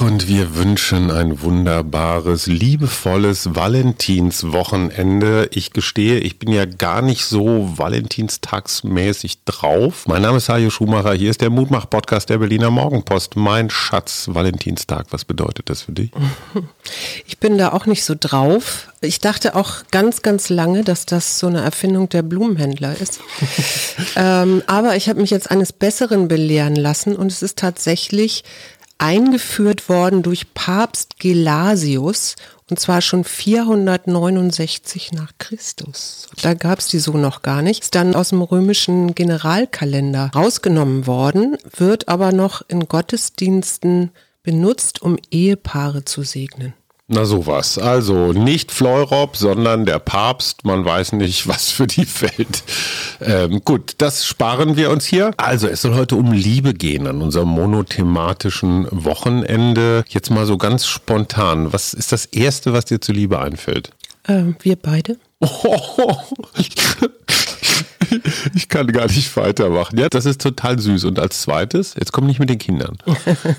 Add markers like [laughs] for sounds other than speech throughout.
Und wir wünschen ein wunderbares, liebevolles Valentinswochenende. Ich gestehe, ich bin ja gar nicht so valentinstagsmäßig drauf. Mein Name ist Hajo Schumacher, hier ist der Mutmach-Podcast der Berliner Morgenpost. Mein Schatz, Valentinstag, was bedeutet das für dich? Ich bin da auch nicht so drauf. Ich dachte auch ganz, ganz lange, dass das so eine Erfindung der Blumenhändler ist. [laughs] ähm, aber ich habe mich jetzt eines Besseren belehren lassen und es ist tatsächlich eingeführt worden durch Papst Gelasius und zwar schon 469 nach Christus. Da gab es die so noch gar nicht. Ist dann aus dem römischen Generalkalender rausgenommen worden, wird aber noch in Gottesdiensten benutzt, um Ehepaare zu segnen. Na sowas. Also nicht Fleurop, sondern der Papst. Man weiß nicht, was für die fällt. Ähm, gut, das sparen wir uns hier. Also es soll heute um Liebe gehen an unserem monothematischen Wochenende. Jetzt mal so ganz spontan. Was ist das Erste, was dir zu Liebe einfällt? Ähm, wir beide. Ich kann gar nicht weitermachen. Ja, das ist total süß. Und als zweites, jetzt komm nicht mit den Kindern.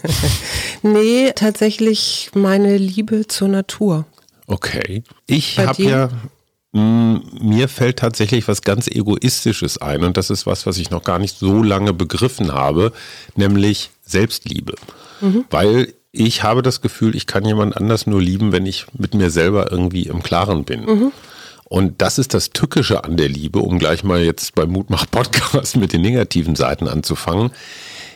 [laughs] nee, tatsächlich meine Liebe zur Natur. Okay. Ich habe ja mm, mir fällt tatsächlich was ganz Egoistisches ein und das ist was, was ich noch gar nicht so lange begriffen habe, nämlich Selbstliebe. Mhm. Weil ich habe das Gefühl, ich kann jemand anders nur lieben, wenn ich mit mir selber irgendwie im Klaren bin. Mhm. Und das ist das Tückische an der Liebe, um gleich mal jetzt beim Mutmach-Podcast [laughs] mit den negativen Seiten anzufangen.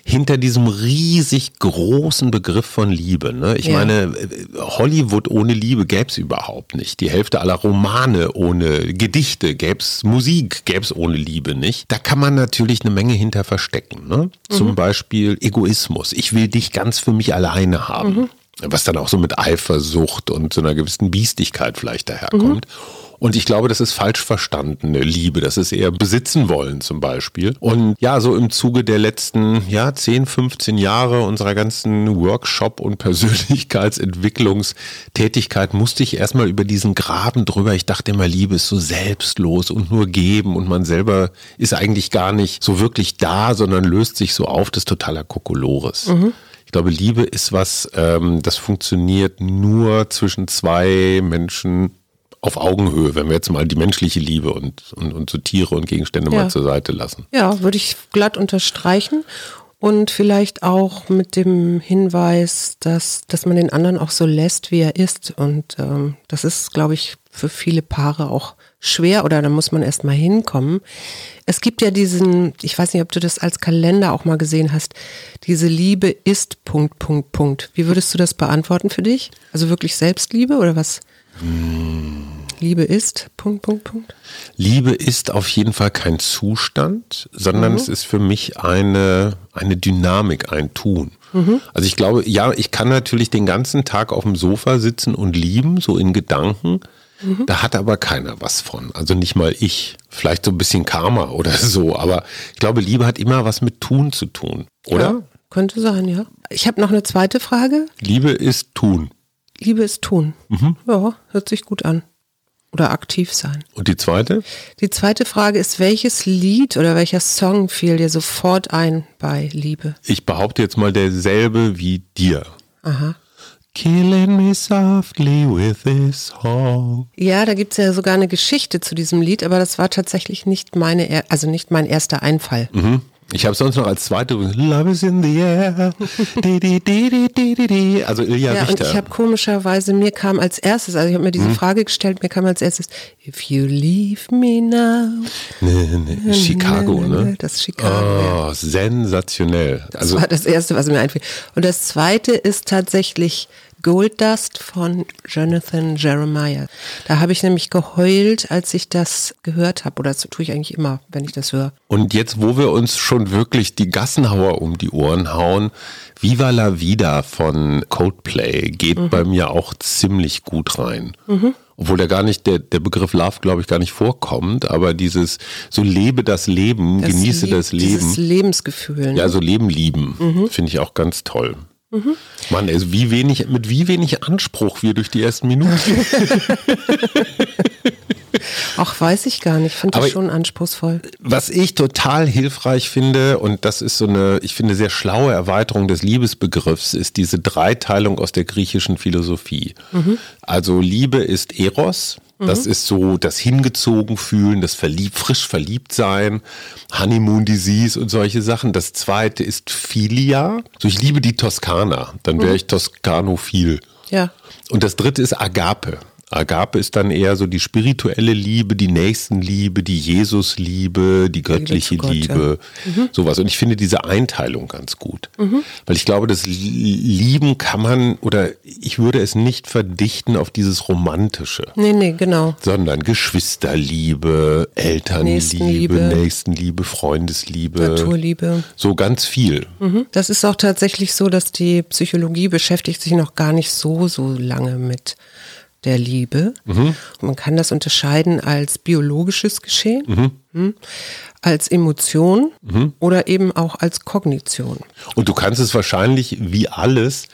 Hinter diesem riesig großen Begriff von Liebe. Ne? Ich ja. meine, Hollywood ohne Liebe gäbe es überhaupt nicht. Die Hälfte aller Romane ohne Gedichte gäbe es, Musik gäbe es ohne Liebe nicht. Da kann man natürlich eine Menge hinter verstecken. Ne? Mhm. Zum Beispiel Egoismus. Ich will dich ganz für mich alleine haben. Mhm. Was dann auch so mit Eifersucht und so einer gewissen Biestigkeit vielleicht daherkommt. Mhm. Und ich glaube, das ist falsch verstandene Liebe. Das ist eher besitzen wollen zum Beispiel. Und ja, so im Zuge der letzten ja, 10, 15 Jahre unserer ganzen Workshop- und Persönlichkeitsentwicklungstätigkeit musste ich erstmal über diesen Graben drüber. Ich dachte immer, Liebe ist so selbstlos und nur geben und man selber ist eigentlich gar nicht so wirklich da, sondern löst sich so auf. Das ist totaler Kokolores. Mhm. Ich glaube, Liebe ist was, ähm, das funktioniert nur zwischen zwei Menschen auf Augenhöhe, wenn wir jetzt mal die menschliche Liebe und, und, und so Tiere und Gegenstände ja. mal zur Seite lassen. Ja, würde ich glatt unterstreichen. Und vielleicht auch mit dem Hinweis, dass, dass man den anderen auch so lässt, wie er ist. Und ähm, das ist, glaube ich, für viele Paare auch schwer oder da muss man erst mal hinkommen. Es gibt ja diesen, ich weiß nicht, ob du das als Kalender auch mal gesehen hast, diese Liebe ist Punkt, Punkt, Punkt. Wie würdest du das beantworten für dich? Also wirklich Selbstliebe oder was? Liebe ist, Punkt, Punkt, Punkt. Liebe ist auf jeden Fall kein Zustand, sondern mhm. es ist für mich eine, eine Dynamik, ein Tun. Mhm. Also ich glaube, ja, ich kann natürlich den ganzen Tag auf dem Sofa sitzen und lieben, so in Gedanken. Mhm. Da hat aber keiner was von. Also nicht mal ich. Vielleicht so ein bisschen Karma oder [laughs] so. Aber ich glaube, Liebe hat immer was mit Tun zu tun, oder? Ja, könnte sein, ja. Ich habe noch eine zweite Frage. Liebe ist Tun. Liebe ist tun. Mhm. Ja, hört sich gut an. Oder aktiv sein. Und die zweite? Die zweite Frage ist, welches Lied oder welcher Song fiel dir sofort ein bei Liebe? Ich behaupte jetzt mal derselbe wie dir. Aha. Killing me softly with this song. Ja, da gibt es ja sogar eine Geschichte zu diesem Lied, aber das war tatsächlich nicht meine, also nicht mein erster Einfall. Mhm. Ich habe sonst noch als zweite Love is in the air. di, di, di, also Ilja ja, Richter. Und ich habe komischerweise, mir kam als erstes, also ich habe mir diese hm. Frage gestellt, mir kam als erstes, If you leave me now. Nee, nee, Chicago, ne? Das ist Chicago. Oh, ja. sensationell. Das also, war das Erste, was mir einfiel. Und das Zweite ist tatsächlich Gold Dust von Jonathan Jeremiah. Da habe ich nämlich geheult, als ich das gehört habe. Oder das tue ich eigentlich immer, wenn ich das höre. Und jetzt, wo wir uns schon wirklich die Gassenhauer um die Ohren hauen, Viva la Vida von Coldplay geht mhm. bei mir auch ziemlich gut rein. Mhm obwohl der gar nicht, der, der Begriff Love, glaube ich, gar nicht vorkommt, aber dieses, so lebe das Leben, das genieße Lieb, das Leben. Dieses Lebensgefühl. Ne? Ja, so Leben lieben, mhm. finde ich auch ganz toll. Mhm. Mann, also wie wenig, mit wie wenig Anspruch wir durch die ersten Minuten. [laughs] Ach, weiß ich gar nicht. Finde ich schon anspruchsvoll. Was ich total hilfreich finde, und das ist so eine, ich finde, sehr schlaue Erweiterung des Liebesbegriffs, ist diese Dreiteilung aus der griechischen Philosophie. Mhm. Also Liebe ist Eros, das mhm. ist so das hingezogen fühlen, das verliebt, frisch verliebt sein, Honeymoon Disease und solche Sachen. Das zweite ist Philia. So ich liebe die Toskana, dann wäre mhm. ich Toskanophil. Ja. Und das dritte ist Agape. Agape ist dann eher so die spirituelle Liebe, die Nächstenliebe, die Jesusliebe, die göttliche Gott, Liebe, ja. mhm. sowas. Und ich finde diese Einteilung ganz gut, mhm. weil ich glaube, das Lieben kann man oder ich würde es nicht verdichten auf dieses Romantische. Nee, nee, genau. Sondern Geschwisterliebe, Elternliebe, Nächstenliebe, Nächstenliebe Freundesliebe, Naturliebe. So ganz viel. Mhm. Das ist auch tatsächlich so, dass die Psychologie beschäftigt sich noch gar nicht so, so lange mit der Liebe. Mhm. Man kann das unterscheiden als biologisches Geschehen, mhm. Hm, als Emotion mhm. oder eben auch als Kognition. Und du kannst es wahrscheinlich wie alles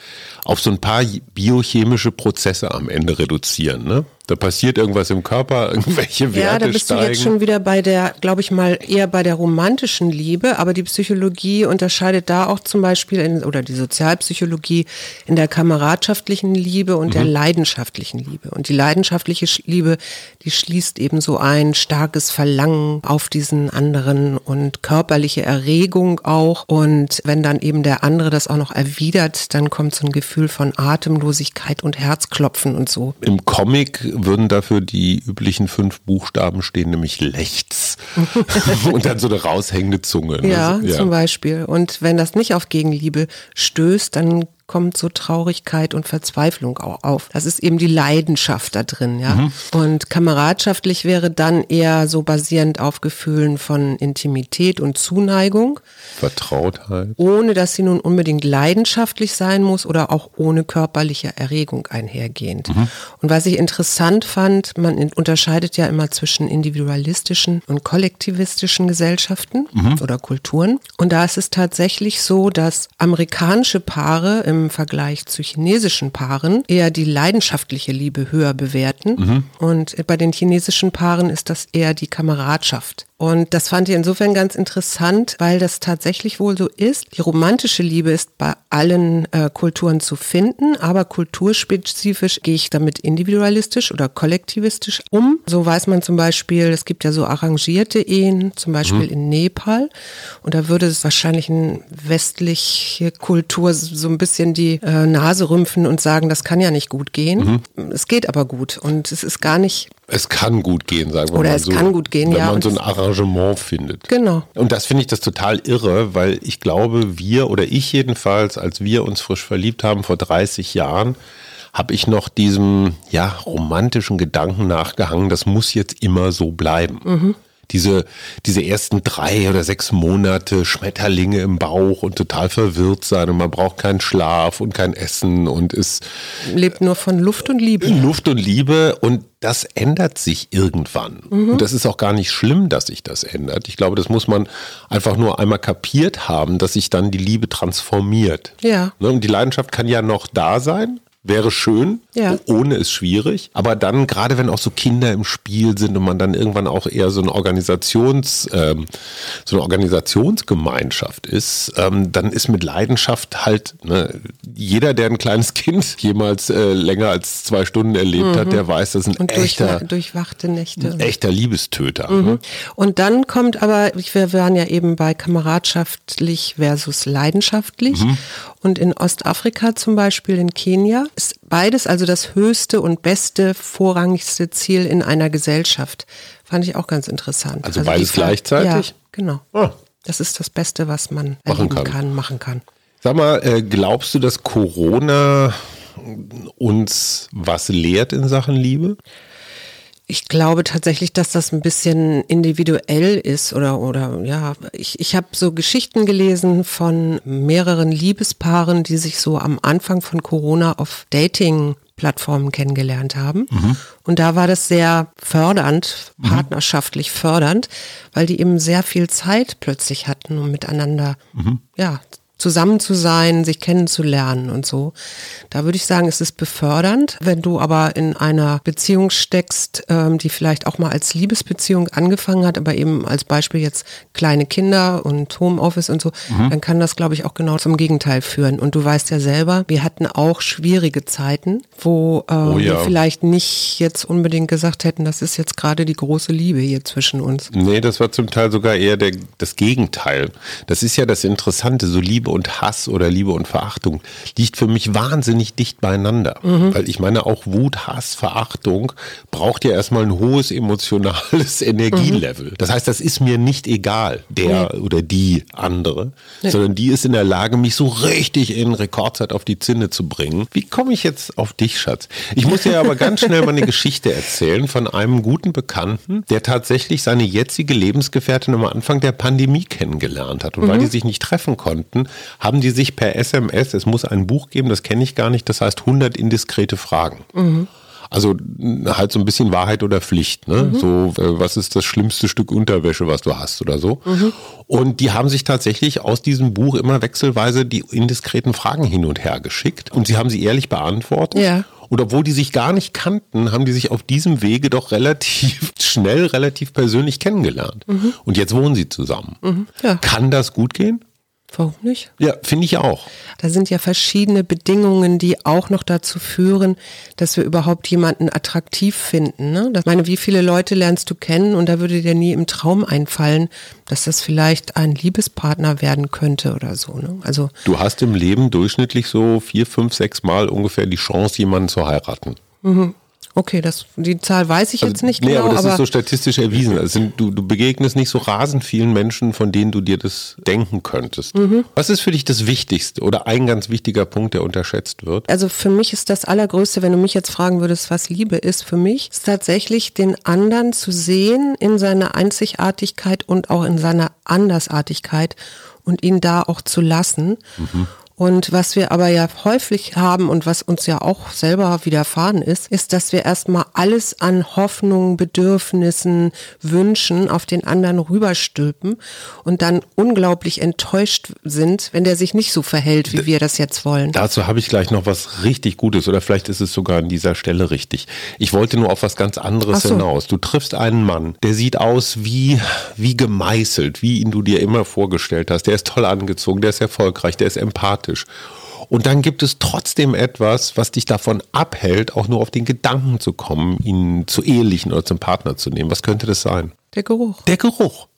auf so ein paar biochemische Prozesse am Ende reduzieren, ne? Da passiert irgendwas im Körper, [laughs] irgendwelche Werte Ja, da bist steigen. du jetzt schon wieder bei der, glaube ich mal, eher bei der romantischen Liebe, aber die Psychologie unterscheidet da auch zum Beispiel, in, oder die Sozialpsychologie, in der kameradschaftlichen Liebe und mhm. der leidenschaftlichen Liebe. Und die leidenschaftliche Liebe, die schließt eben so ein starkes Verlangen auf diesen anderen und körperliche Erregung auch. Und wenn dann eben der andere das auch noch erwidert, dann kommt so ein Gefühl von Atemlosigkeit und Herzklopfen und so. Im Comic würden dafür die üblichen fünf Buchstaben stehen, nämlich Lechts. [laughs] [laughs] und dann so eine raushängende Zunge. Ne? Ja, ja, zum Beispiel. Und wenn das nicht auf Gegenliebe stößt, dann kommt so Traurigkeit und Verzweiflung auch auf. Das ist eben die Leidenschaft da drin, ja. Mhm. Und kameradschaftlich wäre dann eher so basierend auf Gefühlen von Intimität und Zuneigung. Vertrautheit. Ohne dass sie nun unbedingt leidenschaftlich sein muss oder auch ohne körperliche Erregung einhergehend. Mhm. Und was ich interessant fand, man unterscheidet ja immer zwischen individualistischen und kollektivistischen Gesellschaften mhm. oder Kulturen. Und da ist es tatsächlich so, dass amerikanische Paare im im Vergleich zu chinesischen Paaren eher die leidenschaftliche Liebe höher bewerten. Mhm. Und bei den chinesischen Paaren ist das eher die Kameradschaft. Und das fand ich insofern ganz interessant, weil das tatsächlich wohl so ist. Die romantische Liebe ist bei allen äh, Kulturen zu finden, aber kulturspezifisch gehe ich damit individualistisch oder kollektivistisch um. So weiß man zum Beispiel, es gibt ja so arrangierte Ehen, zum Beispiel mhm. in Nepal. Und da würde es wahrscheinlich eine westliche Kultur so ein bisschen die äh, Nase rümpfen und sagen, das kann ja nicht gut gehen. Mhm. Es geht aber gut und es ist gar nicht es kann gut gehen, sagen wir Oder mal so. Oder es kann gut gehen, wenn ja. Wenn man so ein Arrangement findet. Genau. Und das finde ich das total irre, weil ich glaube, wir oder ich jedenfalls, als wir uns frisch verliebt haben vor 30 Jahren, habe ich noch diesem ja romantischen Gedanken nachgehangen, das muss jetzt immer so bleiben. Mhm diese, diese ersten drei oder sechs Monate Schmetterlinge im Bauch und total verwirrt sein und man braucht keinen Schlaf und kein Essen und ist. Lebt nur von Luft und Liebe. Luft und Liebe und das ändert sich irgendwann. Mhm. Und das ist auch gar nicht schlimm, dass sich das ändert. Ich glaube, das muss man einfach nur einmal kapiert haben, dass sich dann die Liebe transformiert. Ja. Ne, und die Leidenschaft kann ja noch da sein, wäre schön, ja. ohne ist schwierig. Aber dann, gerade wenn auch so Kinder im Spiel sind und man dann irgendwann auch eher so eine Organisations, ähm, so eine Organisationsgemeinschaft ist, ähm, dann ist mit Leidenschaft halt, ne, jeder, der ein kleines [laughs] Kind jemals äh, länger als zwei Stunden erlebt mhm. hat, der weiß, das ist ein und echter, durchwachte Nächte. Ein echter Liebestöter. Mhm. Ne? Und dann kommt aber, wir waren ja eben bei kameradschaftlich versus leidenschaftlich. Mhm. Und in Ostafrika zum Beispiel, in Kenia, ist beides also das höchste und beste, vorrangigste Ziel in einer Gesellschaft. Fand ich auch ganz interessant. Also, also beides gleichzeitig? Ja, genau. Ah. Das ist das Beste, was man machen kann. kann. machen kann. Sag mal, äh, glaubst du, dass Corona uns was lehrt in Sachen Liebe? Ich glaube tatsächlich, dass das ein bisschen individuell ist oder oder ja, ich, ich habe so Geschichten gelesen von mehreren Liebespaaren, die sich so am Anfang von Corona auf Dating Plattformen kennengelernt haben. Mhm. Und da war das sehr fördernd, partnerschaftlich fördernd, weil die eben sehr viel Zeit plötzlich hatten, um miteinander mhm. ja, zusammen zu sein, sich kennenzulernen und so. Da würde ich sagen, es ist befördernd. Wenn du aber in einer Beziehung steckst, ähm, die vielleicht auch mal als Liebesbeziehung angefangen hat, aber eben als Beispiel jetzt kleine Kinder und Homeoffice und so, mhm. dann kann das, glaube ich, auch genau zum Gegenteil führen. Und du weißt ja selber, wir hatten auch schwierige Zeiten, wo äh, oh ja. wir vielleicht nicht jetzt unbedingt gesagt hätten, das ist jetzt gerade die große Liebe hier zwischen uns. Nee, das war zum Teil sogar eher der, das Gegenteil. Das ist ja das Interessante, so Liebe und Hass oder Liebe und Verachtung liegt für mich wahnsinnig dicht beieinander. Mhm. Weil ich meine, auch Wut, Hass, Verachtung braucht ja erstmal ein hohes emotionales [laughs] Energielevel. Mhm. Das heißt, das ist mir nicht egal, der nee. oder die andere, nee. sondern die ist in der Lage, mich so richtig in Rekordzeit auf die Zinne zu bringen. Wie komme ich jetzt auf dich, Schatz? Ich muss dir aber ganz schnell mal eine Geschichte erzählen von einem guten Bekannten, der tatsächlich seine jetzige Lebensgefährtin am Anfang der Pandemie kennengelernt hat. Und mhm. weil die sich nicht treffen konnten, haben die sich per SMS, es muss ein Buch geben, das kenne ich gar nicht, das heißt 100 indiskrete Fragen. Mhm. Also halt so ein bisschen Wahrheit oder Pflicht. Ne? Mhm. So, äh, was ist das schlimmste Stück Unterwäsche, was du hast oder so. Mhm. Und die haben sich tatsächlich aus diesem Buch immer wechselweise die indiskreten Fragen hin und her geschickt. Und sie haben sie ehrlich beantwortet. Ja. Und obwohl die sich gar nicht kannten, haben die sich auf diesem Wege doch relativ [laughs] schnell, relativ persönlich kennengelernt. Mhm. Und jetzt wohnen sie zusammen. Ja. Kann das gut gehen? Warum nicht? Ja, finde ich auch. Da sind ja verschiedene Bedingungen, die auch noch dazu führen, dass wir überhaupt jemanden attraktiv finden. Ne? Ich meine, wie viele Leute lernst du kennen und da würde dir nie im Traum einfallen, dass das vielleicht ein Liebespartner werden könnte oder so. Ne? Also du hast im Leben durchschnittlich so vier, fünf, sechs Mal ungefähr die Chance, jemanden zu heiraten. Mhm. Okay, das, die Zahl weiß ich also, jetzt nicht nee, genau. aber das aber ist so statistisch erwiesen. Also du, du begegnest nicht so rasend vielen Menschen, von denen du dir das denken könntest. Mhm. Was ist für dich das Wichtigste oder ein ganz wichtiger Punkt, der unterschätzt wird? Also für mich ist das Allergrößte, wenn du mich jetzt fragen würdest, was Liebe ist, für mich ist tatsächlich den anderen zu sehen in seiner Einzigartigkeit und auch in seiner Andersartigkeit und ihn da auch zu lassen. Mhm. Und was wir aber ja häufig haben und was uns ja auch selber widerfahren ist, ist, dass wir erstmal alles an Hoffnungen, Bedürfnissen, Wünschen auf den anderen rüberstülpen und dann unglaublich enttäuscht sind, wenn der sich nicht so verhält, wie wir das jetzt wollen. Dazu habe ich gleich noch was richtig Gutes oder vielleicht ist es sogar an dieser Stelle richtig. Ich wollte nur auf was ganz anderes so. hinaus. Du triffst einen Mann, der sieht aus wie, wie gemeißelt, wie ihn du dir immer vorgestellt hast. Der ist toll angezogen, der ist erfolgreich, der ist empathisch sympathisch. Und dann gibt es trotzdem etwas, was dich davon abhält, auch nur auf den Gedanken zu kommen, ihn zu ehelichen oder zum Partner zu nehmen. Was könnte das sein? Der Geruch. Der Geruch.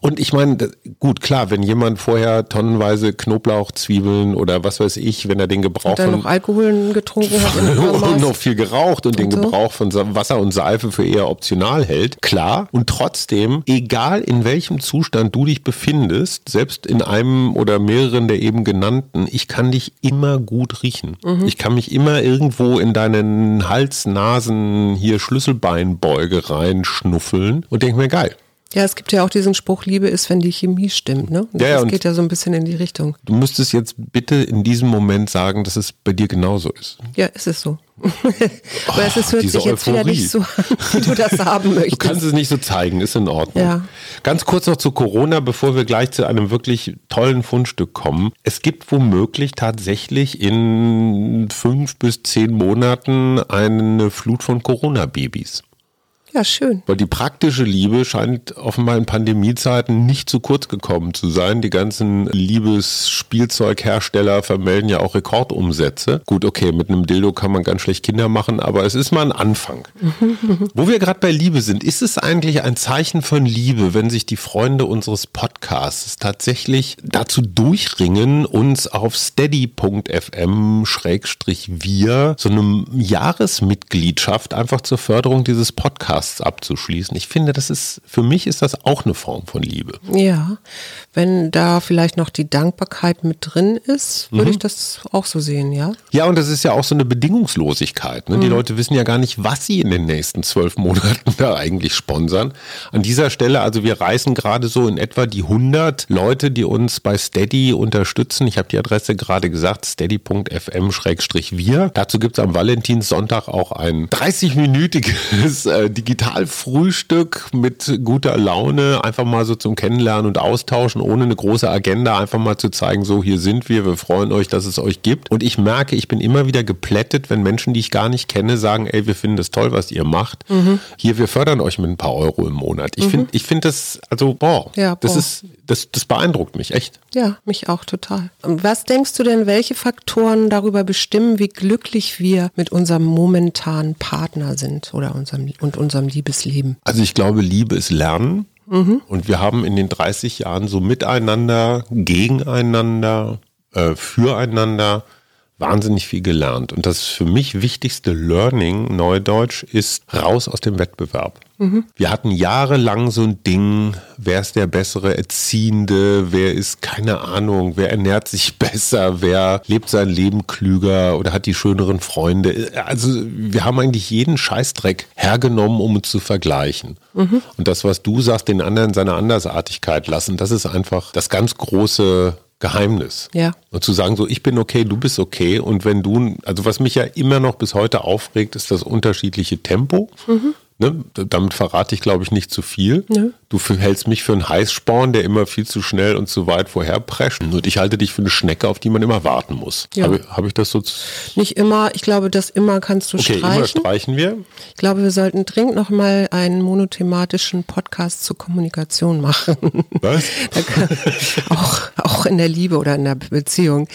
Und ich meine, gut, klar, wenn jemand vorher tonnenweise Knoblauch, Zwiebeln oder was weiß ich, wenn er den Gebrauch und dann von noch Alkohol getrunken hat und [laughs] noch viel geraucht und, und den so? Gebrauch von Wasser und Seife für eher optional hält, klar. Und trotzdem, egal in welchem Zustand du dich befindest, selbst in einem oder mehreren der eben genannten, ich kann dich immer gut riechen. Mhm. Ich kann mich immer irgendwo in deinen Hals, Nasen, hier Schlüsselbeinbeuge reinschnuffeln und denke mir, geil. Ja, es gibt ja auch diesen Spruch, Liebe ist, wenn die Chemie stimmt. Ne? Das ja, geht ja so ein bisschen in die Richtung. Du müsstest jetzt bitte in diesem Moment sagen, dass es bei dir genauso ist. Ja, ist es so. [laughs] Aber es ist, hört sich jetzt Euphorie. wieder nicht so an, wie du das haben möchtest. Du kannst es nicht so zeigen, ist in Ordnung. Ja. Ganz kurz noch zu Corona, bevor wir gleich zu einem wirklich tollen Fundstück kommen. Es gibt womöglich tatsächlich in fünf bis zehn Monaten eine Flut von Corona-Babys. Ja, schön. Weil die praktische Liebe scheint offenbar in Pandemiezeiten nicht zu kurz gekommen zu sein. Die ganzen Liebesspielzeughersteller vermelden ja auch Rekordumsätze. Gut, okay, mit einem Dildo kann man ganz schlecht Kinder machen, aber es ist mal ein Anfang. [laughs] Wo wir gerade bei Liebe sind, ist es eigentlich ein Zeichen von Liebe, wenn sich die Freunde unseres Podcasts tatsächlich dazu durchringen, uns auf steady.fm-wir so eine Jahresmitgliedschaft einfach zur Förderung dieses Podcasts Podcasts abzuschließen. Ich finde, das ist, für mich ist das auch eine Form von Liebe. Ja, wenn da vielleicht noch die Dankbarkeit mit drin ist, würde mhm. ich das auch so sehen, ja. Ja, und das ist ja auch so eine Bedingungslosigkeit. Ne? Mhm. Die Leute wissen ja gar nicht, was sie in den nächsten zwölf Monaten [laughs] da eigentlich sponsern. An dieser Stelle, also wir reißen gerade so in etwa die 100 Leute, die uns bei Steady unterstützen. Ich habe die Adresse gerade gesagt, steady.fm-wir. Dazu gibt es am Valentinssonntag auch ein 30-minütiges äh, Digitalfrühstück mit guter Laune, einfach mal so zum Kennenlernen und Austauschen, ohne eine große Agenda, einfach mal zu zeigen, so hier sind wir, wir freuen euch, dass es euch gibt. Und ich merke, ich bin immer wieder geplättet, wenn Menschen, die ich gar nicht kenne, sagen, ey, wir finden das toll, was ihr macht. Mhm. Hier, wir fördern euch mit ein paar Euro im Monat. Ich mhm. finde ich finde das, also, boah, ja, das boah. ist, das, das beeindruckt mich echt. Ja, mich auch total. Was denkst du denn, welche Faktoren darüber bestimmen, wie glücklich wir mit unserem momentanen Partner sind oder unserem, und unserem Liebesleben? Also ich glaube, Liebe ist Lernen. Mhm. Und wir haben in den 30 Jahren so miteinander, gegeneinander, äh, füreinander wahnsinnig viel gelernt. Und das für mich wichtigste Learning, Neudeutsch, ist raus aus dem Wettbewerb. Mhm. Wir hatten jahrelang so ein Ding, wer ist der bessere Erziehende, wer ist, keine Ahnung, wer ernährt sich [laughs] besser, wer lebt sein Leben klüger oder hat die schöneren Freunde. Also wir haben eigentlich jeden Scheißdreck hergenommen, um uns zu vergleichen. Mhm. Und das, was du sagst, den anderen seine Andersartigkeit lassen, das ist einfach das ganz große Geheimnis. Ja. Und zu sagen, so, ich bin okay, du bist okay. Und wenn du, also was mich ja immer noch bis heute aufregt, ist das unterschiedliche Tempo. Mhm. Ne? Damit verrate ich, glaube ich, nicht zu viel. Nö. Du hältst mich für einen Heißsporn, der immer viel zu schnell und zu weit vorherprescht. Und ich halte dich für eine Schnecke, auf die man immer warten muss. Ja. Habe, habe ich das so? Nicht immer. Ich glaube, das immer kannst du okay, streichen. immer streichen wir. Ich glaube, wir sollten dringend noch mal einen monothematischen Podcast zur Kommunikation machen. Was? [laughs] auch, auch in der Liebe oder in der Beziehung.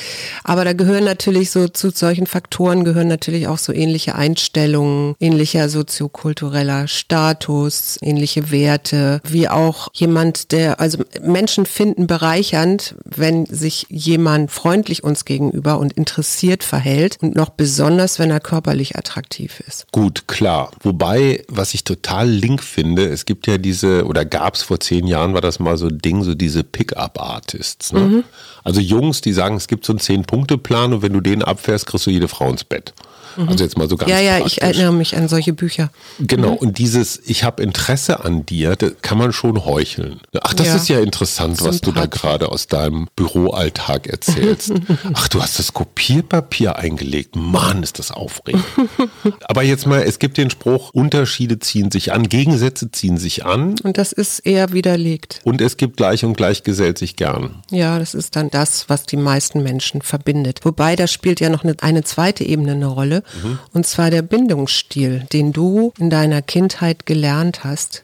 Aber da gehören natürlich so zu solchen Faktoren gehören natürlich auch so ähnliche Einstellungen, ähnlicher soziokultureller sozialer Status, ähnliche Werte, wie auch jemand, der, also Menschen finden bereichernd, wenn sich jemand freundlich uns gegenüber und interessiert verhält und noch besonders, wenn er körperlich attraktiv ist. Gut, klar. Wobei, was ich total link finde, es gibt ja diese, oder gab es vor zehn Jahren, war das mal so ein Ding, so diese Pickup-Artists. Ne? Mhm. Also Jungs, die sagen, es gibt so einen Zehn-Punkte-Plan und wenn du den abfährst, kriegst du jede Frau ins Bett. Mhm. Also jetzt mal so ganz Ja, ja, praktisch. ich erinnere mich an solche Bücher. Genau, mhm. Und dieses Ich habe Interesse an dir, das kann man schon heucheln. Ach, das ja. ist ja interessant, was du da gerade aus deinem Büroalltag erzählst. [laughs] Ach, du hast das Kopierpapier eingelegt. Mann, ist das aufregend. [laughs] Aber jetzt mal, es gibt den Spruch, Unterschiede ziehen sich an, Gegensätze ziehen sich an. Und das ist eher widerlegt. Und es gibt gleich und gleich gesellt sich gern. Ja, das ist dann das, was die meisten Menschen verbindet. Wobei, da spielt ja noch eine, eine zweite Ebene eine Rolle. Mhm. Und zwar der Bindungsstil, den du in deiner Kindheit gelernt hast.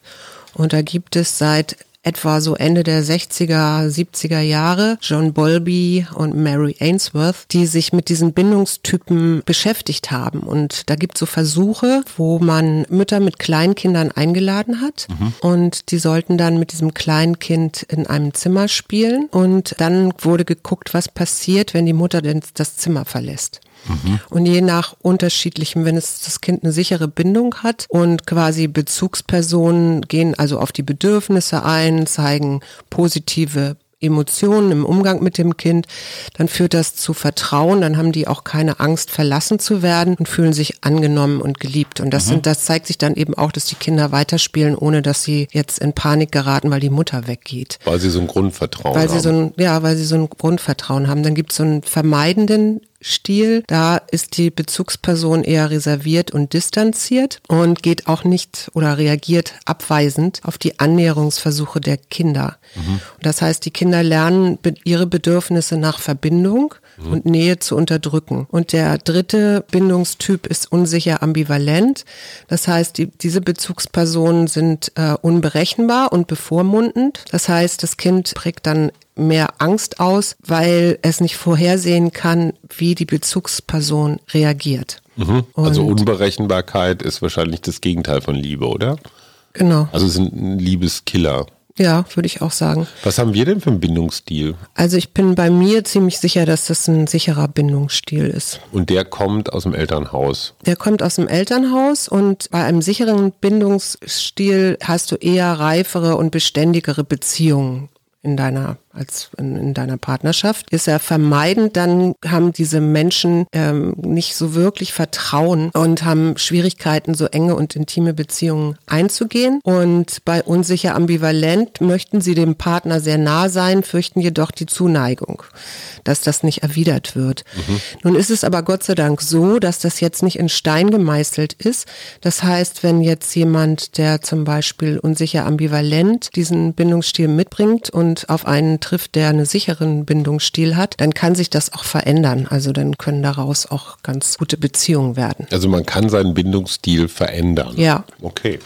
Und da gibt es seit etwa so Ende der 60er, 70er Jahre, John Bowlby und Mary Ainsworth, die sich mit diesen Bindungstypen beschäftigt haben. Und da gibt es so Versuche, wo man Mütter mit Kleinkindern eingeladen hat mhm. und die sollten dann mit diesem Kleinkind in einem Zimmer spielen und dann wurde geguckt, was passiert, wenn die Mutter denn das Zimmer verlässt. Mhm. Und je nach unterschiedlichem, wenn es das Kind eine sichere Bindung hat und quasi Bezugspersonen gehen also auf die Bedürfnisse ein, zeigen positive Emotionen im Umgang mit dem Kind, dann führt das zu Vertrauen, dann haben die auch keine Angst, verlassen zu werden und fühlen sich angenommen und geliebt. Und das, mhm. sind, das zeigt sich dann eben auch, dass die Kinder weiterspielen, ohne dass sie jetzt in Panik geraten, weil die Mutter weggeht. Weil sie so ein Grundvertrauen weil haben. Sie so ein, ja, weil sie so ein Grundvertrauen haben. Dann gibt es so einen vermeidenden Stil. Da ist die Bezugsperson eher reserviert und distanziert und geht auch nicht oder reagiert abweisend auf die Annäherungsversuche der Kinder. Mhm. Das heißt, die Kinder lernen ihre Bedürfnisse nach Verbindung mhm. und Nähe zu unterdrücken. Und der dritte Bindungstyp ist unsicher ambivalent. Das heißt, die, diese Bezugspersonen sind äh, unberechenbar und bevormundend. Das heißt, das Kind prägt dann mehr Angst aus, weil es nicht vorhersehen kann, wie die Bezugsperson reagiert. Mhm. Also Unberechenbarkeit ist wahrscheinlich das Gegenteil von Liebe, oder? Genau. Also sind ein Liebeskiller. Ja, würde ich auch sagen. Was haben wir denn für einen Bindungsstil? Also ich bin bei mir ziemlich sicher, dass das ein sicherer Bindungsstil ist. Und der kommt aus dem Elternhaus? Der kommt aus dem Elternhaus und bei einem sicheren Bindungsstil hast du eher reifere und beständigere Beziehungen in deiner als in, in, deiner Partnerschaft, ist ja vermeidend, dann haben diese Menschen ähm, nicht so wirklich Vertrauen und haben Schwierigkeiten, so enge und intime Beziehungen einzugehen. Und bei unsicher ambivalent möchten sie dem Partner sehr nah sein, fürchten jedoch die Zuneigung, dass das nicht erwidert wird. Mhm. Nun ist es aber Gott sei Dank so, dass das jetzt nicht in Stein gemeißelt ist. Das heißt, wenn jetzt jemand, der zum Beispiel unsicher ambivalent diesen Bindungsstil mitbringt und auf einen trifft, der einen sicheren Bindungsstil hat, dann kann sich das auch verändern. Also dann können daraus auch ganz gute Beziehungen werden. Also man kann seinen Bindungsstil verändern. Ja. Okay.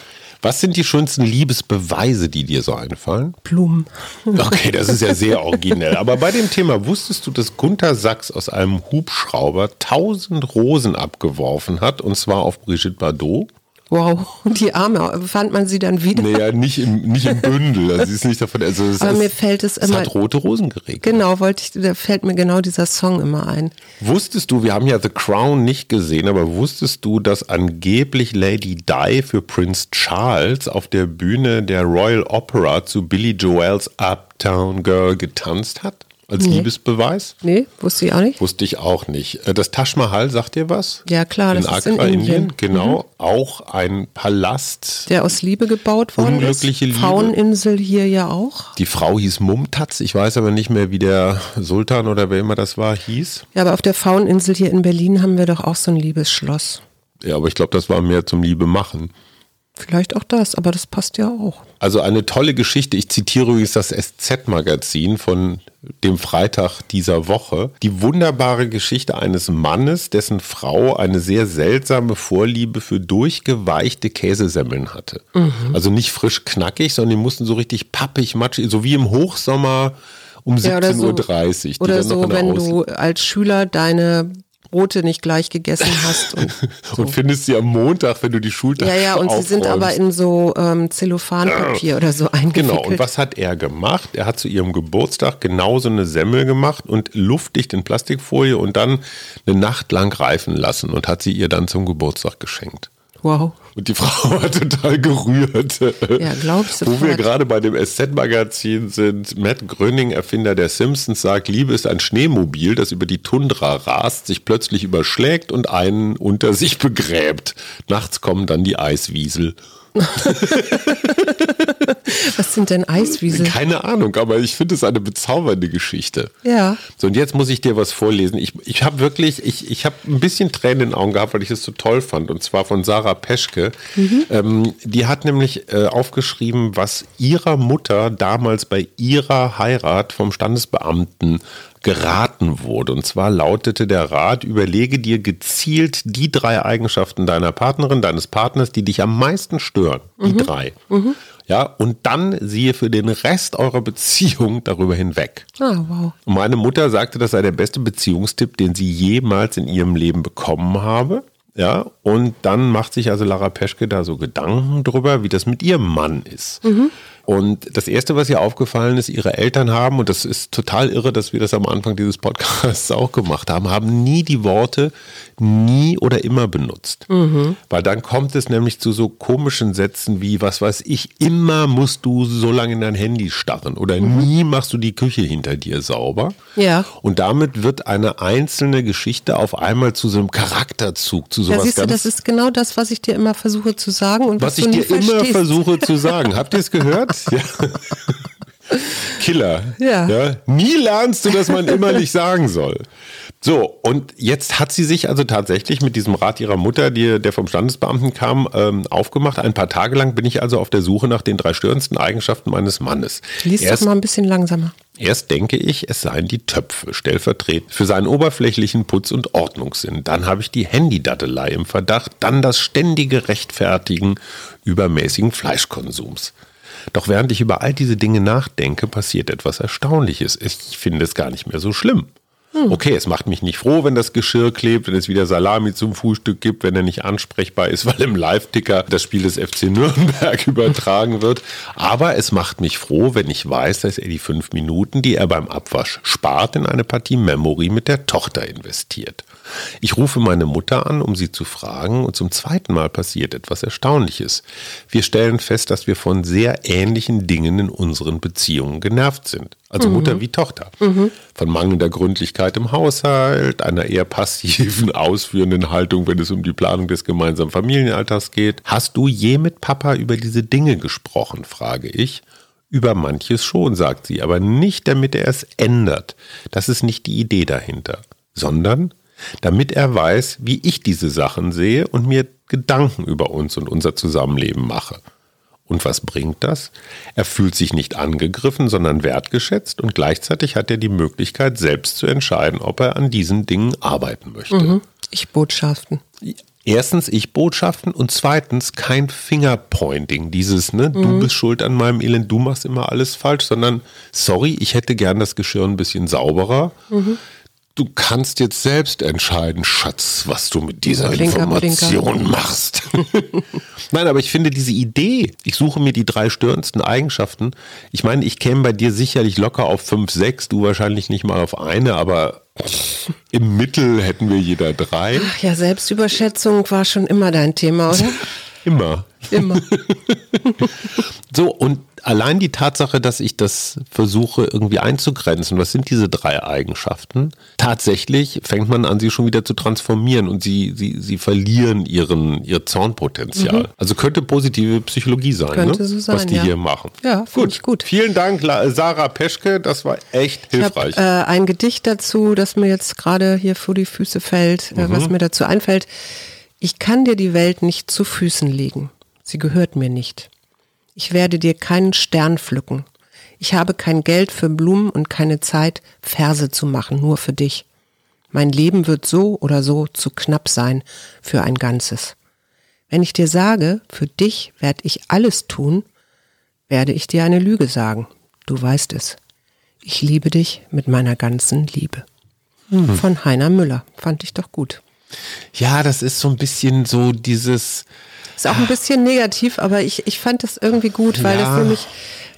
Was sind die schönsten Liebesbeweise, die dir so einfallen? Blumen. Okay, das ist ja sehr originell. [laughs] Aber bei dem Thema wusstest du, dass Gunther Sachs aus einem Hubschrauber tausend Rosen abgeworfen hat und zwar auf Brigitte Bardot? Wow, die Arme, fand man sie dann wieder? Naja, nicht im, nicht im Bündel. Also sie ist nicht davon. Also Aber ist, mir fällt es immer. Es hat rote Rosen geregnet. Genau, wollte ich, da fällt mir genau dieser Song immer ein. Wusstest du, wir haben ja The Crown nicht gesehen, aber wusstest du, dass angeblich Lady Di für Prince Charles auf der Bühne der Royal Opera zu Billy Joels Uptown Girl getanzt hat? Als nee. Liebesbeweis? Nee, wusste ich auch nicht. Wusste ich auch nicht. Äh, das Taj Mahal, sagt dir was? Ja, klar, das in ist in Indien. Indien. Genau, mhm. auch ein Palast. Der aus Liebe gebaut worden Unglückliche ist. Liebe. Fraueninsel hier ja auch. Die Frau hieß Mumtaz. Ich weiß aber nicht mehr, wie der Sultan oder wer immer das war, hieß. Ja, aber auf der Fraueninsel hier in Berlin haben wir doch auch so ein Liebesschloss. Ja, aber ich glaube, das war mehr zum Liebe machen. Vielleicht auch das, aber das passt ja auch. Also eine tolle Geschichte. Ich zitiere übrigens das SZ-Magazin von dem Freitag dieser Woche. Die wunderbare Geschichte eines Mannes, dessen Frau eine sehr seltsame Vorliebe für durchgeweichte Käsesemmeln hatte. Mhm. Also nicht frisch knackig, sondern die mussten so richtig pappig, matschig, so wie im Hochsommer um 17.30 Uhr. Oder so, oder so wenn du als Schüler deine Brote nicht gleich gegessen hast. Und, [laughs] so. und findest sie am Montag, wenn du die Schulter Ja, ja, und aufräumst. sie sind aber in so ähm, Zellophanpapier oder so eingewickelt. Genau, und was hat er gemacht? Er hat zu ihrem Geburtstag genauso eine Semmel gemacht und luftdicht in Plastikfolie und dann eine Nacht lang reifen lassen und hat sie ihr dann zum Geburtstag geschenkt. Wow. Und die Frau war total gerührt. Ja, ich sofort. Wo wir gerade bei dem SZ-Magazin sind, Matt Gröning, Erfinder der Simpsons, sagt, Liebe ist ein Schneemobil, das über die Tundra rast, sich plötzlich überschlägt und einen unter sich begräbt. Nachts kommen dann die Eiswiesel. [laughs] [laughs] Was sind denn Eiswiesel? Keine Ahnung, aber ich finde es eine bezaubernde Geschichte. Ja. So, und jetzt muss ich dir was vorlesen. Ich, ich habe wirklich, ich, ich habe ein bisschen Tränen in den Augen gehabt, weil ich es so toll fand. Und zwar von Sarah Peschke. Mhm. Ähm, die hat nämlich äh, aufgeschrieben, was ihrer Mutter damals bei ihrer Heirat vom Standesbeamten geraten wurde. Und zwar lautete der Rat, überlege dir gezielt die drei Eigenschaften deiner Partnerin, deines Partners, die dich am meisten stören. Die mhm. drei. Mhm. Ja, und dann siehe für den Rest eurer Beziehung darüber hinweg. Ah, wow. Und meine Mutter sagte, das sei der beste Beziehungstipp, den sie jemals in ihrem Leben bekommen habe. Ja, und dann macht sich also Lara Peschke da so Gedanken drüber, wie das mit ihrem Mann ist. Mhm. Und das Erste, was ihr aufgefallen ist, ihre Eltern haben, und das ist total irre, dass wir das am Anfang dieses Podcasts [laughs] auch gemacht haben, haben nie die Worte nie oder immer benutzt. Mhm. Weil dann kommt es nämlich zu so komischen Sätzen wie, was weiß ich, immer musst du so lange in dein Handy starren oder mhm. nie machst du die Küche hinter dir sauber. Ja. Und damit wird eine einzelne Geschichte auf einmal zu so einem Charakterzug, zu sowas ja, siehst du, das ist genau das, was ich dir immer versuche zu sagen und was, was ich dir verstehst. immer versuche zu sagen. Habt ihr es gehört? [laughs] Ja. Killer. Ja. ja. Nie lernst du, dass man immer nicht sagen soll. So, und jetzt hat sie sich also tatsächlich mit diesem Rat ihrer Mutter, die, der vom Standesbeamten kam, ähm, aufgemacht. Ein paar Tage lang bin ich also auf der Suche nach den drei störendsten Eigenschaften meines Mannes. Lies erst, doch mal ein bisschen langsamer. Erst denke ich, es seien die Töpfe, stellvertretend für seinen oberflächlichen Putz- und Ordnungssinn. Dann habe ich die Handydattelei im Verdacht, dann das ständige Rechtfertigen übermäßigen Fleischkonsums. Doch während ich über all diese Dinge nachdenke, passiert etwas Erstaunliches. Ich finde es gar nicht mehr so schlimm. Hm. Okay, es macht mich nicht froh, wenn das Geschirr klebt, wenn es wieder Salami zum Frühstück gibt, wenn er nicht ansprechbar ist, [laughs] weil im Live-Ticker das Spiel des FC Nürnberg [laughs] übertragen wird. Aber es macht mich froh, wenn ich weiß, dass er die fünf Minuten, die er beim Abwasch spart, in eine Partie Memory mit der Tochter investiert. Ich rufe meine Mutter an, um sie zu fragen, und zum zweiten Mal passiert etwas Erstaunliches. Wir stellen fest, dass wir von sehr ähnlichen Dingen in unseren Beziehungen genervt sind. Also mhm. Mutter wie Tochter. Mhm. Von mangelnder Gründlichkeit im Haushalt, einer eher passiven, [laughs] ausführenden Haltung, wenn es um die Planung des gemeinsamen Familienalltags geht. Hast du je mit Papa über diese Dinge gesprochen, frage ich. Über manches schon, sagt sie, aber nicht damit er es ändert. Das ist nicht die Idee dahinter, sondern damit er weiß, wie ich diese Sachen sehe und mir Gedanken über uns und unser Zusammenleben mache. Und was bringt das? Er fühlt sich nicht angegriffen, sondern wertgeschätzt und gleichzeitig hat er die Möglichkeit, selbst zu entscheiden, ob er an diesen Dingen arbeiten möchte. Mhm. Ich-Botschaften. Erstens Ich-Botschaften und zweitens kein Fingerpointing. Dieses, ne, mhm. du bist schuld an meinem Elend, du machst immer alles falsch, sondern sorry, ich hätte gern das Geschirr ein bisschen sauberer. Mhm du kannst jetzt selbst entscheiden, Schatz, was du mit dieser Blinker, Information Blinker. machst. [laughs] Nein, aber ich finde diese Idee, ich suche mir die drei störendsten Eigenschaften. Ich meine, ich käme bei dir sicherlich locker auf fünf, sechs, du wahrscheinlich nicht mal auf eine, aber [laughs] im Mittel hätten wir jeder drei. Ach ja, Selbstüberschätzung war schon immer dein Thema, oder? [laughs] immer. Immer. so, und allein die Tatsache, dass ich das versuche irgendwie einzugrenzen, was sind diese drei Eigenschaften? Tatsächlich fängt man an, sie schon wieder zu transformieren und sie, sie, sie verlieren ihren, ihr Zornpotenzial. Mhm. Also könnte positive Psychologie sein, könnte ne? so sein was die ja. hier machen. Ja, gut. Ich gut. Vielen Dank, Sarah Peschke, das war echt hilfreich. Ich habe äh, ein Gedicht dazu, das mir jetzt gerade hier vor die Füße fällt, äh, mhm. was mir dazu einfällt. Ich kann dir die Welt nicht zu Füßen legen. Sie gehört mir nicht. Ich werde dir keinen Stern pflücken. Ich habe kein Geld für Blumen und keine Zeit, Verse zu machen, nur für dich. Mein Leben wird so oder so zu knapp sein für ein Ganzes. Wenn ich dir sage, für dich werde ich alles tun, werde ich dir eine Lüge sagen. Du weißt es. Ich liebe dich mit meiner ganzen Liebe. Hm. Von Heiner Müller. Fand ich doch gut. Ja, das ist so ein bisschen so dieses, ist auch ein bisschen negativ, aber ich, ich fand das irgendwie gut, weil ja. das nämlich,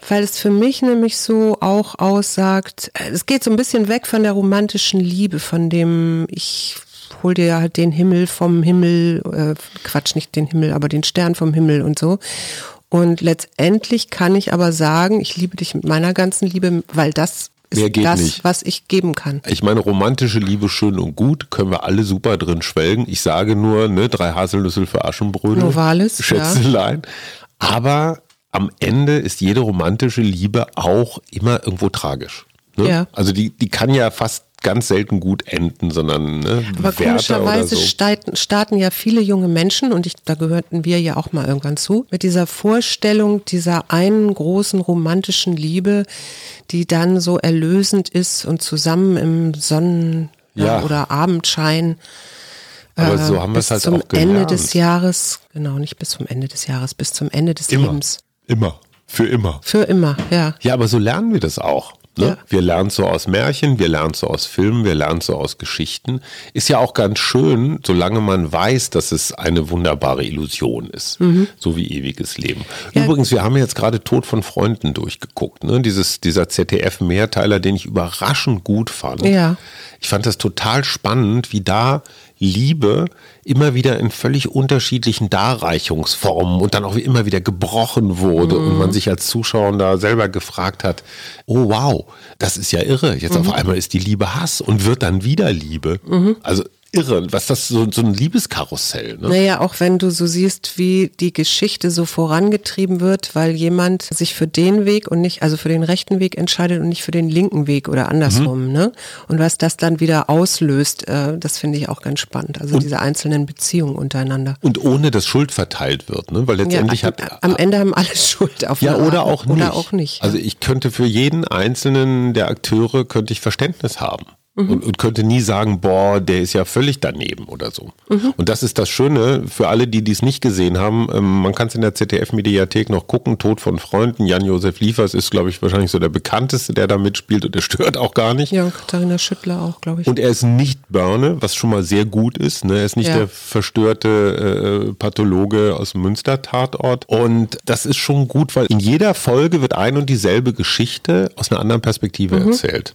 weil es für mich nämlich so auch aussagt, es geht so ein bisschen weg von der romantischen Liebe, von dem ich hol dir halt den Himmel vom Himmel, äh, Quatsch, nicht den Himmel, aber den Stern vom Himmel und so. Und letztendlich kann ich aber sagen, ich liebe dich mit meiner ganzen Liebe, weil das ist das, nicht. was ich geben kann. Ich meine, romantische Liebe schön und gut, können wir alle super drin schwelgen. Ich sage nur, ne, drei Haselnüssel für Aschenbrödel. Novalis, Schätzelein. Ja. Aber am Ende ist jede romantische Liebe auch immer irgendwo tragisch. Ne? Ja. Also die, die kann ja fast ganz selten gut enden, sondern ne, Aber komischerweise so. starten, starten ja viele junge Menschen, und ich, da gehörten wir ja auch mal irgendwann zu, mit dieser Vorstellung dieser einen großen romantischen Liebe, die dann so erlösend ist und zusammen im Sonnen- ja. oder Abendschein aber so haben wir es halt zum auch gelernt. Ende des Jahres, genau, nicht bis zum Ende des Jahres, bis zum Ende des immer, Lebens. Immer. Für immer. Für immer, ja. Ja, aber so lernen wir das auch. Ne? Ja. Wir lernen so aus Märchen, wir lernen so aus Filmen, wir lernen so aus Geschichten. Ist ja auch ganz schön, solange man weiß, dass es eine wunderbare Illusion ist. Mhm. So wie ewiges Leben. Ja. Übrigens, wir haben jetzt gerade Tod von Freunden durchgeguckt. Ne? Dieses, dieser ZDF-Mehrteiler, den ich überraschend gut fand. Ja. Ich fand das total spannend, wie da Liebe immer wieder in völlig unterschiedlichen Darreichungsformen und dann auch immer wieder gebrochen wurde mhm. und man sich als Zuschauer da selber gefragt hat, oh wow, das ist ja irre. Jetzt mhm. auf einmal ist die Liebe Hass und wird dann wieder Liebe. Mhm. Also irre, was das so, so ein Liebeskarussell. Ne? Naja, auch wenn du so siehst, wie die Geschichte so vorangetrieben wird, weil jemand sich für den Weg und nicht, also für den rechten Weg entscheidet und nicht für den linken Weg oder andersrum. Mhm. Ne? Und was das dann wieder auslöst, äh, das finde ich auch ganz spannend. Also und, diese einzelnen Beziehungen untereinander. Und ohne dass Schuld verteilt wird, ne? weil letztendlich ja, hat. Am Ende haben alle [laughs] Schuld auf Ja, oder auch nicht. Oder auch nicht. Also ich könnte für jeden einzelnen der Akteure könnte ich Verständnis haben mhm. und, und, könnte nie sagen, boah, der ist ja völlig daneben oder so. Mhm. Und das ist das Schöne für alle, die dies nicht gesehen haben. Ähm, man kann es in der ZDF-Mediathek noch gucken. Tod von Freunden. Jan-Josef Liefers ist, glaube ich, wahrscheinlich so der bekannteste, der da mitspielt und der stört auch gar nicht. Ja, Katharina Schüttler auch, glaube ich. Und er ist nicht Börne, was schon mal sehr gut ist. Ne? Er ist nicht ja. der verstörte äh, Pathologe aus dem Münster-Tatort. Und das ist schon gut, weil in jeder Folge wird ein und dieselbe Geschichte aus einer anderen Perspektive mhm. erzählt.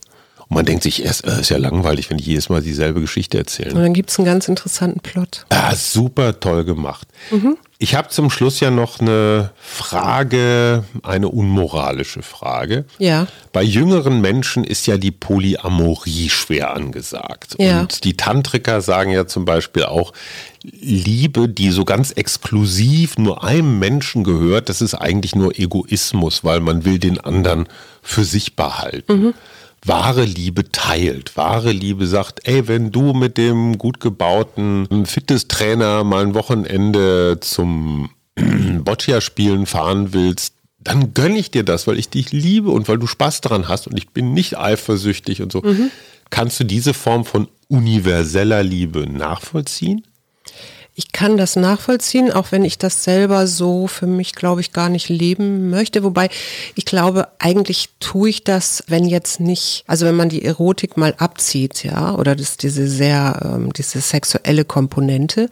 Und man denkt sich erst, äh, ist ja langweilig, wenn ich jedes Mal dieselbe Geschichte erzähle. Und dann gibt es einen ganz interessanten Plot. Ah, super toll gemacht. Mhm. Ich habe zum Schluss ja noch eine Frage, eine unmoralische Frage. Ja. Bei jüngeren Menschen ist ja die Polyamorie schwer angesagt. Ja. Und die Tantriker sagen ja zum Beispiel auch, Liebe, die so ganz exklusiv nur einem Menschen gehört, das ist eigentlich nur Egoismus, weil man will den anderen für sich behalten. Mhm wahre Liebe teilt. Wahre Liebe sagt, ey, wenn du mit dem gut gebauten Fitnesstrainer mal ein Wochenende zum [clears throat] Boccia-Spielen fahren willst, dann gönne ich dir das, weil ich dich liebe und weil du Spaß daran hast und ich bin nicht eifersüchtig und so. Mhm. Kannst du diese Form von universeller Liebe nachvollziehen? Ich kann das nachvollziehen, auch wenn ich das selber so für mich, glaube ich, gar nicht leben möchte. Wobei ich glaube, eigentlich tue ich das, wenn jetzt nicht, also wenn man die Erotik mal abzieht, ja, oder das, diese sehr, ähm, diese sexuelle Komponente,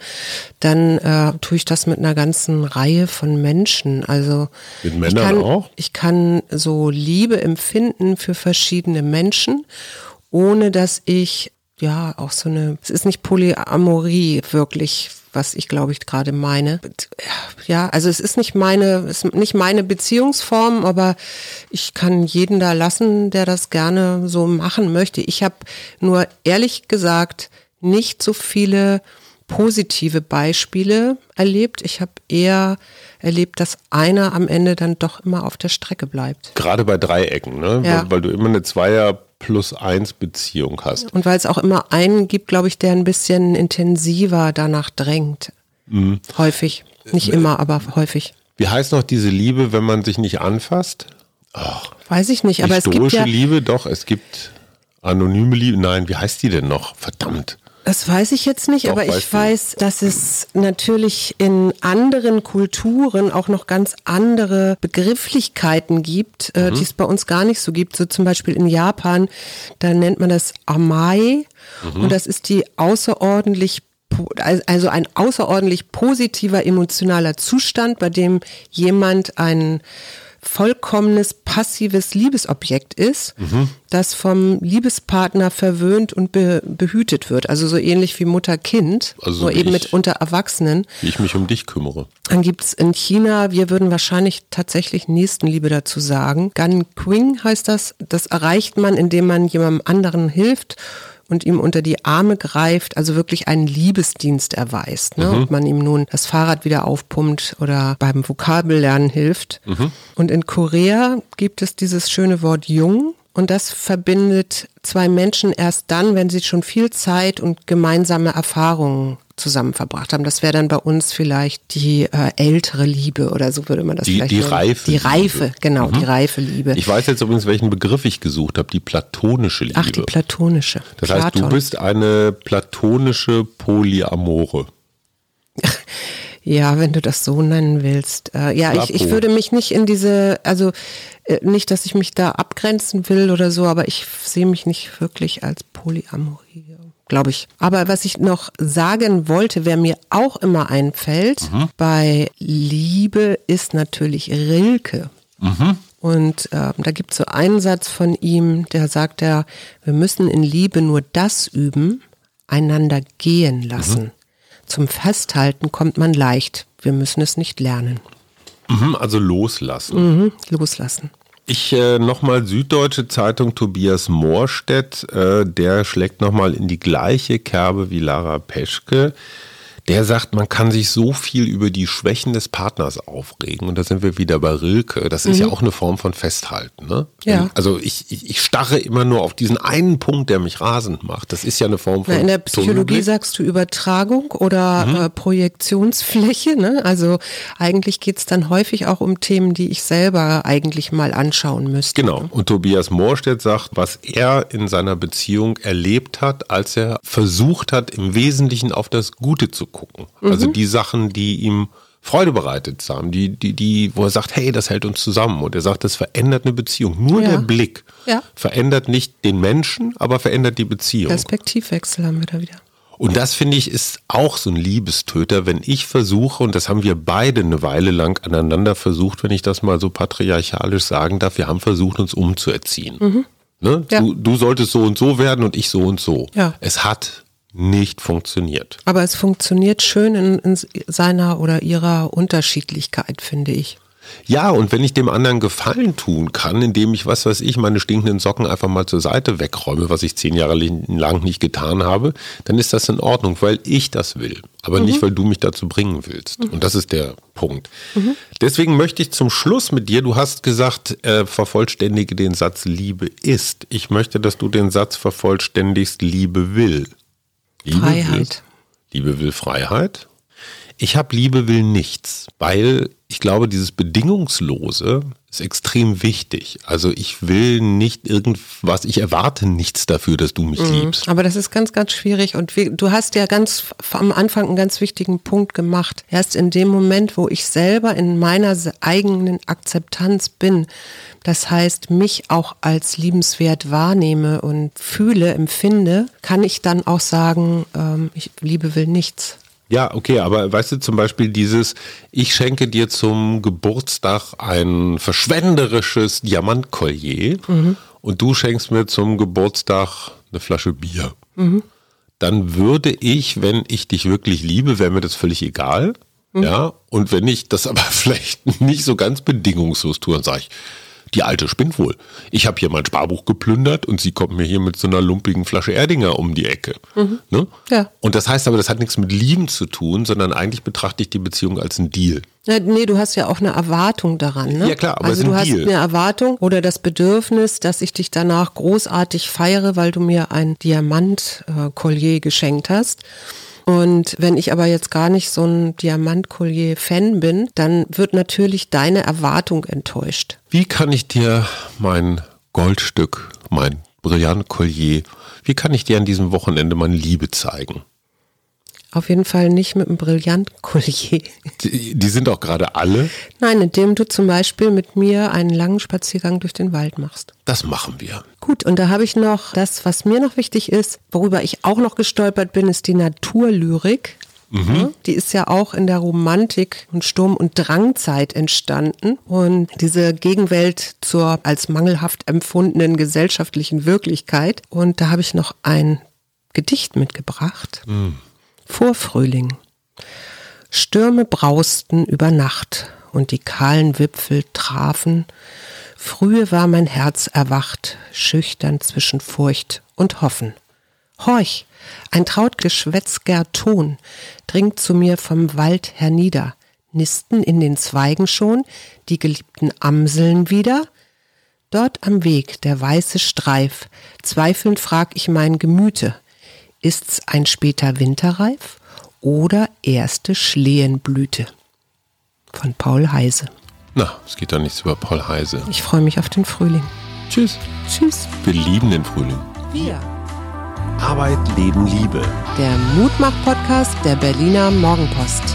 dann äh, tue ich das mit einer ganzen Reihe von Menschen. Also mit Männern ich kann, auch? Ich kann so Liebe empfinden für verschiedene Menschen, ohne dass ich ja, auch so eine, es ist nicht Polyamorie wirklich, was ich glaube ich gerade meine. Ja, also es ist nicht meine, es ist nicht meine Beziehungsform, aber ich kann jeden da lassen, der das gerne so machen möchte. Ich habe nur ehrlich gesagt nicht so viele positive Beispiele erlebt. Ich habe eher erlebt, dass einer am Ende dann doch immer auf der Strecke bleibt. Gerade bei Dreiecken, ne? Ja. Weil, weil du immer eine Zweier plus eins Beziehung hast. Und weil es auch immer einen gibt, glaube ich, der ein bisschen intensiver danach drängt. Mhm. Häufig. Nicht immer, aber häufig. Wie heißt noch diese Liebe, wenn man sich nicht anfasst? Oh. Weiß ich nicht, aber es gibt ja... Liebe, doch, es gibt anonyme Liebe. Nein, wie heißt die denn noch? Verdammt. Das weiß ich jetzt nicht, Doch, aber ich weiß, dass es natürlich in anderen Kulturen auch noch ganz andere Begrifflichkeiten gibt, äh, mhm. die es bei uns gar nicht so gibt. So zum Beispiel in Japan, da nennt man das Amai mhm. und das ist die außerordentlich also ein außerordentlich positiver emotionaler Zustand, bei dem jemand einen vollkommenes passives Liebesobjekt ist, mhm. das vom Liebespartner verwöhnt und be behütet wird. Also so ähnlich wie Mutter-Kind, also nur eben ich, mit unter Erwachsenen. Wie ich mich um dich kümmere. Dann gibt es in China, wir würden wahrscheinlich tatsächlich Nächstenliebe dazu sagen. Gan Qing heißt das. Das erreicht man, indem man jemandem anderen hilft und ihm unter die Arme greift, also wirklich einen Liebesdienst erweist. Ne? Mhm. Ob man ihm nun das Fahrrad wieder aufpumpt oder beim Vokabellernen hilft. Mhm. Und in Korea gibt es dieses schöne Wort Jung. Und das verbindet zwei Menschen erst dann, wenn sie schon viel Zeit und gemeinsame Erfahrungen zusammen verbracht haben. Das wäre dann bei uns vielleicht die äh, ältere Liebe oder so würde man das die, vielleicht Die nennen. Reife. Die Reife, Liebe. genau, mhm. die reife Liebe. Ich weiß jetzt übrigens, welchen Begriff ich gesucht habe, die platonische Liebe. Ach, die platonische. Das Platon. heißt, du bist eine platonische Polyamore. [laughs] Ja, wenn du das so nennen willst. Äh, ja, ich, ich würde mich nicht in diese, also äh, nicht, dass ich mich da abgrenzen will oder so, aber ich sehe mich nicht wirklich als Polyamorie glaube ich. Aber was ich noch sagen wollte, wer mir auch immer einfällt, mhm. bei Liebe ist natürlich Rilke. Mhm. Und äh, da gibt es so einen Satz von ihm, der sagt ja, wir müssen in Liebe nur das üben, einander gehen lassen. Mhm. Zum Festhalten kommt man leicht. Wir müssen es nicht lernen. Mhm, also loslassen. Mhm, loslassen. Ich äh, nochmal Süddeutsche Zeitung Tobias Moorstedt, äh, der schlägt nochmal in die gleiche Kerbe wie Lara Peschke der sagt, man kann sich so viel über die Schwächen des Partners aufregen. Und da sind wir wieder bei Rilke. Das ist mhm. ja auch eine Form von Festhalten. Ne? Ja. Also ich, ich, ich, starre immer nur auf diesen einen Punkt, der mich rasend macht. Das ist ja eine Form von. Na, in der Psychologie sagst du Übertragung oder mhm. äh, Projektionsfläche. Ne? Also eigentlich geht es dann häufig auch um Themen, die ich selber eigentlich mal anschauen müsste. Genau. Und Tobias Moorstedt sagt, was er in seiner Beziehung erlebt hat, als er versucht hat, im Wesentlichen auf das Gute zu gucken gucken. Mhm. Also die Sachen, die ihm Freude bereitet haben, die, die, die, wo er sagt, hey, das hält uns zusammen. Und er sagt, das verändert eine Beziehung. Nur ja. der Blick ja. verändert nicht den Menschen, aber verändert die Beziehung. Perspektivwechsel haben wir da wieder. Und das finde ich ist auch so ein Liebestöter, wenn ich versuche, und das haben wir beide eine Weile lang aneinander versucht, wenn ich das mal so patriarchalisch sagen darf, wir haben versucht, uns umzuerziehen. Mhm. Ne? Ja. Du, du solltest so und so werden und ich so und so. Ja. Es hat nicht funktioniert. Aber es funktioniert schön in, in seiner oder ihrer Unterschiedlichkeit, finde ich. Ja, und wenn ich dem anderen Gefallen tun kann, indem ich, was weiß ich, meine stinkenden Socken einfach mal zur Seite wegräume, was ich zehn Jahre lang nicht getan habe, dann ist das in Ordnung, weil ich das will. Aber mhm. nicht, weil du mich dazu bringen willst. Mhm. Und das ist der Punkt. Mhm. Deswegen möchte ich zum Schluss mit dir, du hast gesagt, äh, vervollständige den Satz Liebe ist. Ich möchte, dass du den Satz vervollständigst, Liebe will. Liebe Freiheit. Will, Liebe will Freiheit. Ich habe Liebe will nichts, weil ich glaube, dieses Bedingungslose ist extrem wichtig. Also ich will nicht irgendwas, ich erwarte nichts dafür, dass du mich mhm. liebst. Aber das ist ganz, ganz schwierig und wie, du hast ja ganz am Anfang einen ganz wichtigen Punkt gemacht. Erst in dem Moment, wo ich selber in meiner eigenen Akzeptanz bin, das heißt, mich auch als liebenswert wahrnehme und fühle, empfinde, kann ich dann auch sagen, ähm, ich Liebe will nichts. Ja, okay, aber weißt du zum Beispiel dieses, ich schenke dir zum Geburtstag ein verschwenderisches Diamantkollier mhm. und du schenkst mir zum Geburtstag eine Flasche Bier. Mhm. Dann würde ich, wenn ich dich wirklich liebe, wäre mir das völlig egal. Mhm. Ja, und wenn ich das aber [laughs] vielleicht nicht so ganz bedingungslos tue, dann sage ich, die alte spinnt wohl. Ich habe hier mein Sparbuch geplündert und sie kommt mir hier mit so einer lumpigen Flasche Erdinger um die Ecke. Mhm. Ne? Ja. Und das heißt aber, das hat nichts mit Lieben zu tun, sondern eigentlich betrachte ich die Beziehung als ein Deal. Ja, nee, du hast ja auch eine Erwartung daran. Ne? Ja klar, aber also du Deal. hast eine Erwartung oder das Bedürfnis, dass ich dich danach großartig feiere, weil du mir ein Diamantkollier äh, geschenkt hast. Und wenn ich aber jetzt gar nicht so ein Diamantkollier-Fan bin, dann wird natürlich deine Erwartung enttäuscht. Wie kann ich dir mein Goldstück, mein Brillantkollier, wie kann ich dir an diesem Wochenende meine Liebe zeigen? Auf jeden Fall nicht mit einem Brillantkollier. Die, die, sind auch gerade alle? Nein, indem du zum Beispiel mit mir einen langen Spaziergang durch den Wald machst. Das machen wir. Gut, und da habe ich noch das, was mir noch wichtig ist, worüber ich auch noch gestolpert bin, ist die Naturlyrik. Mhm. Die ist ja auch in der Romantik und Sturm- und Drangzeit entstanden. Und diese Gegenwelt zur als mangelhaft empfundenen gesellschaftlichen Wirklichkeit. Und da habe ich noch ein Gedicht mitgebracht. Mhm. Vorfrühling. Stürme brausten über Nacht und die kahlen Wipfel trafen. Frühe war mein Herz erwacht, schüchtern zwischen Furcht und Hoffen. Horch, ein trautgeschwätzger Ton dringt zu mir vom Wald hernieder. Nisten in den Zweigen schon die geliebten Amseln wieder? Dort am Weg der weiße Streif, zweifelnd frag ich mein Gemüte, Ist's ein später Winterreif oder erste Schlehenblüte? Von Paul Heise. Na, es geht doch nichts über Paul Heise. Ich freue mich auf den Frühling. Tschüss. Tschüss. Wir lieben den Frühling. Wir. Arbeit, Leben, Liebe. Der Mutmach-Podcast der Berliner Morgenpost.